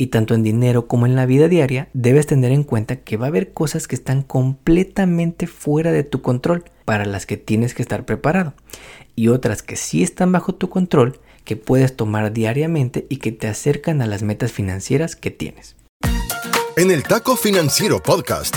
Y tanto en dinero como en la vida diaria debes tener en cuenta que va a haber cosas que están completamente fuera de tu control, para las que tienes que estar preparado, y otras que sí están bajo tu control, que puedes tomar diariamente y que te acercan a las metas financieras que tienes. En el Taco Financiero Podcast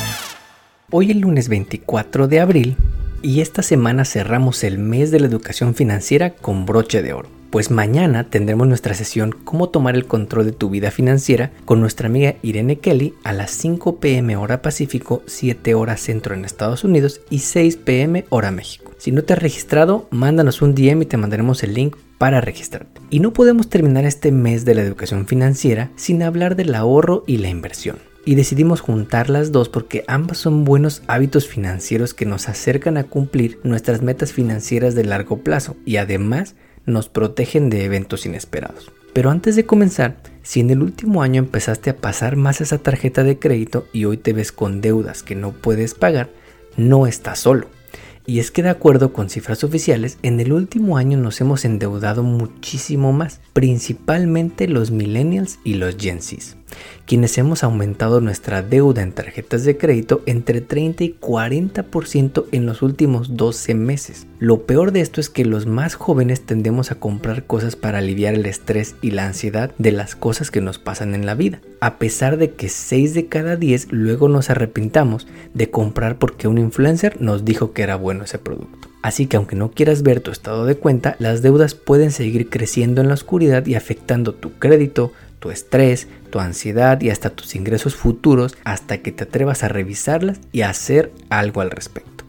Hoy el lunes 24 de abril y esta semana cerramos el mes de la educación financiera con broche de oro. Pues mañana tendremos nuestra sesión Cómo tomar el control de tu vida financiera con nuestra amiga Irene Kelly a las 5 pm hora Pacífico, 7 horas centro en Estados Unidos y 6 pm hora México. Si no te has registrado, mándanos un DM y te mandaremos el link para registrarte. Y no podemos terminar este mes de la educación financiera sin hablar del ahorro y la inversión y decidimos juntar las dos porque ambas son buenos hábitos financieros que nos acercan a cumplir nuestras metas financieras de largo plazo y además nos protegen de eventos inesperados. Pero antes de comenzar, si en el último año empezaste a pasar más esa tarjeta de crédito y hoy te ves con deudas que no puedes pagar, no estás solo. Y es que de acuerdo con cifras oficiales, en el último año nos hemos endeudado muchísimo más, principalmente los millennials y los Gen quienes hemos aumentado nuestra deuda en tarjetas de crédito entre 30 y 40% en los últimos 12 meses. Lo peor de esto es que los más jóvenes tendemos a comprar cosas para aliviar el estrés y la ansiedad de las cosas que nos pasan en la vida, a pesar de que 6 de cada 10 luego nos arrepintamos de comprar porque un influencer nos dijo que era bueno ese producto. Así que aunque no quieras ver tu estado de cuenta, las deudas pueden seguir creciendo en la oscuridad y afectando tu crédito, tu estrés, tu ansiedad y hasta tus ingresos futuros hasta que te atrevas a revisarlas y a hacer algo al respecto.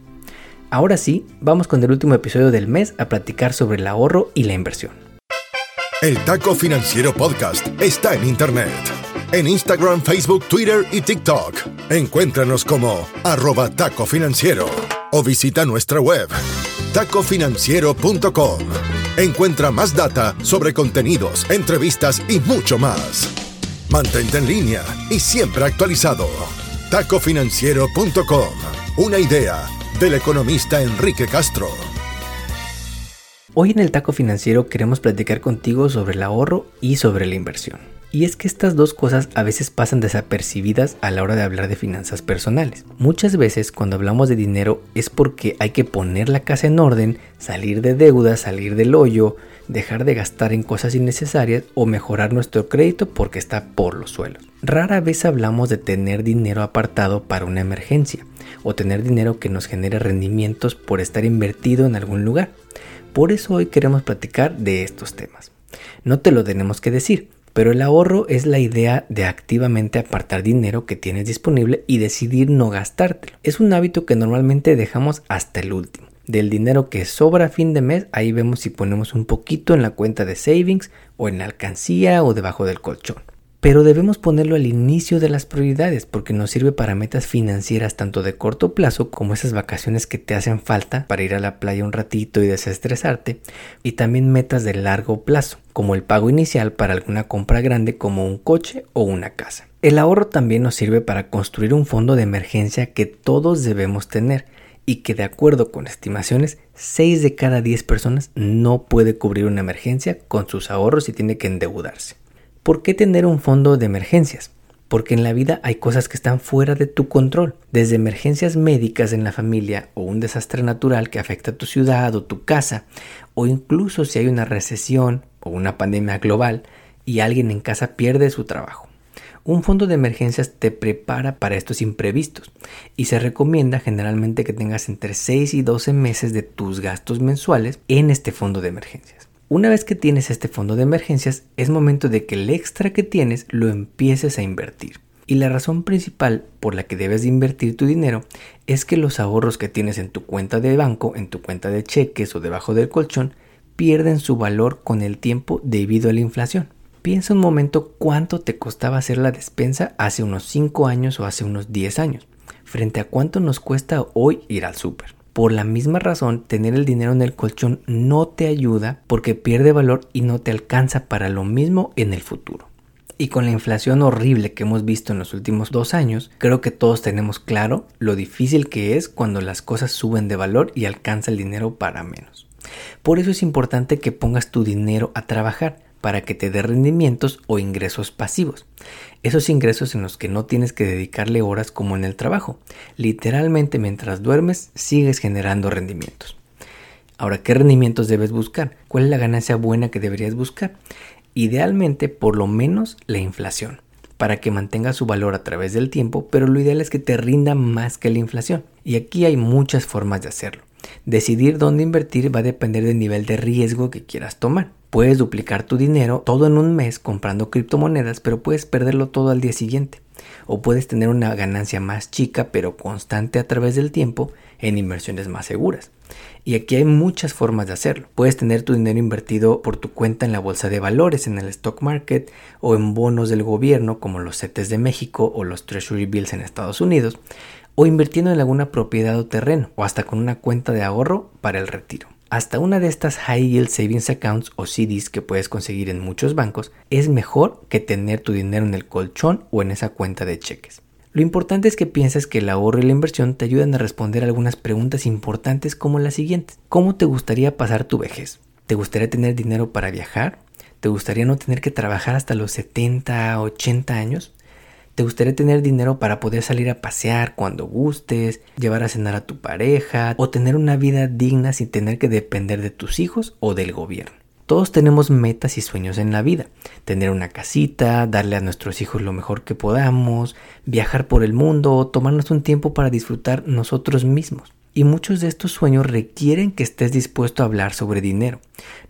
Ahora sí, vamos con el último episodio del mes a platicar sobre el ahorro y la inversión. El Taco Financiero Podcast está en Internet. En Instagram, Facebook, Twitter y TikTok. Encuéntranos como arroba taco financiero o visita nuestra web tacofinanciero.com. Encuentra más data sobre contenidos, entrevistas y mucho más. Mantente en línea y siempre actualizado. Tacofinanciero.com. Una idea del economista Enrique Castro. Hoy en el Taco Financiero queremos platicar contigo sobre el ahorro y sobre la inversión. Y es que estas dos cosas a veces pasan desapercibidas a la hora de hablar de finanzas personales. Muchas veces cuando hablamos de dinero es porque hay que poner la casa en orden, salir de deudas, salir del hoyo, dejar de gastar en cosas innecesarias o mejorar nuestro crédito porque está por los suelos. Rara vez hablamos de tener dinero apartado para una emergencia o tener dinero que nos genere rendimientos por estar invertido en algún lugar. Por eso hoy queremos platicar de estos temas. No te lo tenemos que decir, pero el ahorro es la idea de activamente apartar dinero que tienes disponible y decidir no gastártelo. Es un hábito que normalmente dejamos hasta el último. Del dinero que sobra a fin de mes, ahí vemos si ponemos un poquito en la cuenta de savings o en la alcancía o debajo del colchón pero debemos ponerlo al inicio de las prioridades porque nos sirve para metas financieras tanto de corto plazo como esas vacaciones que te hacen falta para ir a la playa un ratito y desestresarte y también metas de largo plazo como el pago inicial para alguna compra grande como un coche o una casa. El ahorro también nos sirve para construir un fondo de emergencia que todos debemos tener y que de acuerdo con estimaciones 6 de cada 10 personas no puede cubrir una emergencia con sus ahorros y tiene que endeudarse. ¿Por qué tener un fondo de emergencias? Porque en la vida hay cosas que están fuera de tu control, desde emergencias médicas en la familia o un desastre natural que afecta a tu ciudad o tu casa, o incluso si hay una recesión o una pandemia global y alguien en casa pierde su trabajo. Un fondo de emergencias te prepara para estos imprevistos y se recomienda generalmente que tengas entre 6 y 12 meses de tus gastos mensuales en este fondo de emergencias. Una vez que tienes este fondo de emergencias, es momento de que el extra que tienes lo empieces a invertir. Y la razón principal por la que debes de invertir tu dinero es que los ahorros que tienes en tu cuenta de banco, en tu cuenta de cheques o debajo del colchón, pierden su valor con el tiempo debido a la inflación. Piensa un momento cuánto te costaba hacer la despensa hace unos 5 años o hace unos 10 años, frente a cuánto nos cuesta hoy ir al súper. Por la misma razón, tener el dinero en el colchón no te ayuda porque pierde valor y no te alcanza para lo mismo en el futuro. Y con la inflación horrible que hemos visto en los últimos dos años, creo que todos tenemos claro lo difícil que es cuando las cosas suben de valor y alcanza el dinero para menos. Por eso es importante que pongas tu dinero a trabajar para que te dé rendimientos o ingresos pasivos. Esos ingresos en los que no tienes que dedicarle horas como en el trabajo. Literalmente mientras duermes sigues generando rendimientos. Ahora, ¿qué rendimientos debes buscar? ¿Cuál es la ganancia buena que deberías buscar? Idealmente, por lo menos, la inflación, para que mantenga su valor a través del tiempo, pero lo ideal es que te rinda más que la inflación. Y aquí hay muchas formas de hacerlo. Decidir dónde invertir va a depender del nivel de riesgo que quieras tomar. Puedes duplicar tu dinero todo en un mes comprando criptomonedas, pero puedes perderlo todo al día siguiente. O puedes tener una ganancia más chica pero constante a través del tiempo en inversiones más seguras. Y aquí hay muchas formas de hacerlo. Puedes tener tu dinero invertido por tu cuenta en la bolsa de valores, en el stock market o en bonos del gobierno como los CETES de México o los Treasury Bills en Estados Unidos, o invirtiendo en alguna propiedad o terreno, o hasta con una cuenta de ahorro para el retiro. Hasta una de estas High Yield Savings Accounts o CDs que puedes conseguir en muchos bancos es mejor que tener tu dinero en el colchón o en esa cuenta de cheques. Lo importante es que pienses que el ahorro y la inversión te ayudan a responder algunas preguntas importantes como las siguientes. ¿Cómo te gustaría pasar tu vejez? ¿Te gustaría tener dinero para viajar? ¿Te gustaría no tener que trabajar hasta los 70, 80 años? ¿Te gustaría tener dinero para poder salir a pasear cuando gustes, llevar a cenar a tu pareja o tener una vida digna sin tener que depender de tus hijos o del gobierno? Todos tenemos metas y sueños en la vida. Tener una casita, darle a nuestros hijos lo mejor que podamos, viajar por el mundo, tomarnos un tiempo para disfrutar nosotros mismos. Y muchos de estos sueños requieren que estés dispuesto a hablar sobre dinero.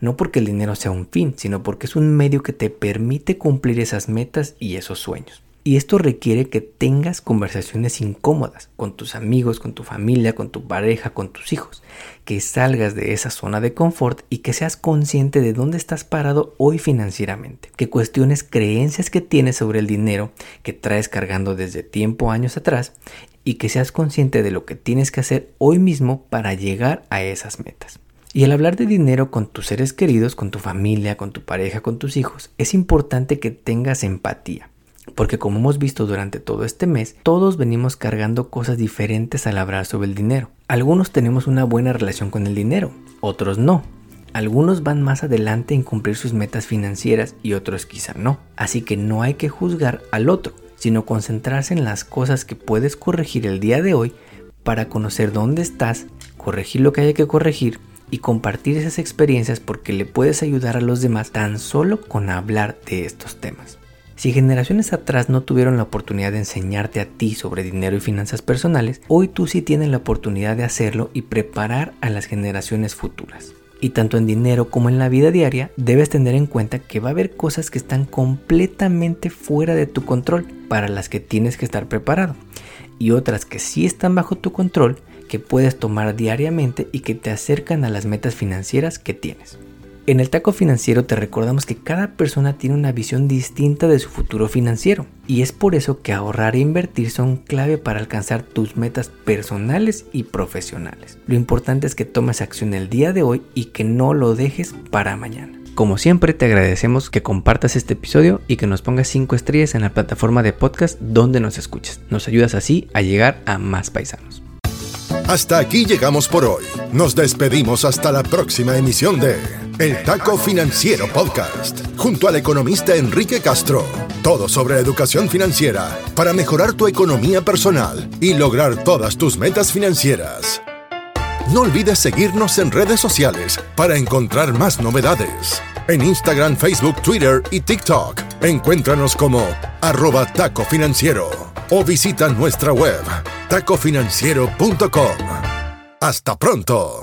No porque el dinero sea un fin, sino porque es un medio que te permite cumplir esas metas y esos sueños. Y esto requiere que tengas conversaciones incómodas con tus amigos, con tu familia, con tu pareja, con tus hijos. Que salgas de esa zona de confort y que seas consciente de dónde estás parado hoy financieramente. Que cuestiones creencias que tienes sobre el dinero que traes cargando desde tiempo años atrás y que seas consciente de lo que tienes que hacer hoy mismo para llegar a esas metas. Y al hablar de dinero con tus seres queridos, con tu familia, con tu pareja, con tus hijos, es importante que tengas empatía porque como hemos visto durante todo este mes, todos venimos cargando cosas diferentes al hablar sobre el dinero. Algunos tenemos una buena relación con el dinero, otros no. Algunos van más adelante en cumplir sus metas financieras y otros quizá no. Así que no hay que juzgar al otro, sino concentrarse en las cosas que puedes corregir el día de hoy para conocer dónde estás, corregir lo que haya que corregir y compartir esas experiencias porque le puedes ayudar a los demás tan solo con hablar de estos temas. Si generaciones atrás no tuvieron la oportunidad de enseñarte a ti sobre dinero y finanzas personales, hoy tú sí tienes la oportunidad de hacerlo y preparar a las generaciones futuras. Y tanto en dinero como en la vida diaria, debes tener en cuenta que va a haber cosas que están completamente fuera de tu control, para las que tienes que estar preparado, y otras que sí están bajo tu control, que puedes tomar diariamente y que te acercan a las metas financieras que tienes. En el taco financiero te recordamos que cada persona tiene una visión distinta de su futuro financiero y es por eso que ahorrar e invertir son clave para alcanzar tus metas personales y profesionales. Lo importante es que tomes acción el día de hoy y que no lo dejes para mañana. Como siempre te agradecemos que compartas este episodio y que nos pongas 5 estrellas en la plataforma de podcast donde nos escuches. Nos ayudas así a llegar a más paisanos. Hasta aquí llegamos por hoy. Nos despedimos hasta la próxima emisión de El Taco Financiero Podcast, junto al economista Enrique Castro. Todo sobre educación financiera para mejorar tu economía personal y lograr todas tus metas financieras. No olvides seguirnos en redes sociales para encontrar más novedades. En Instagram, Facebook, Twitter y TikTok, encuéntranos como arroba taco financiero o visita nuestra web tacofinanciero.com. Hasta pronto.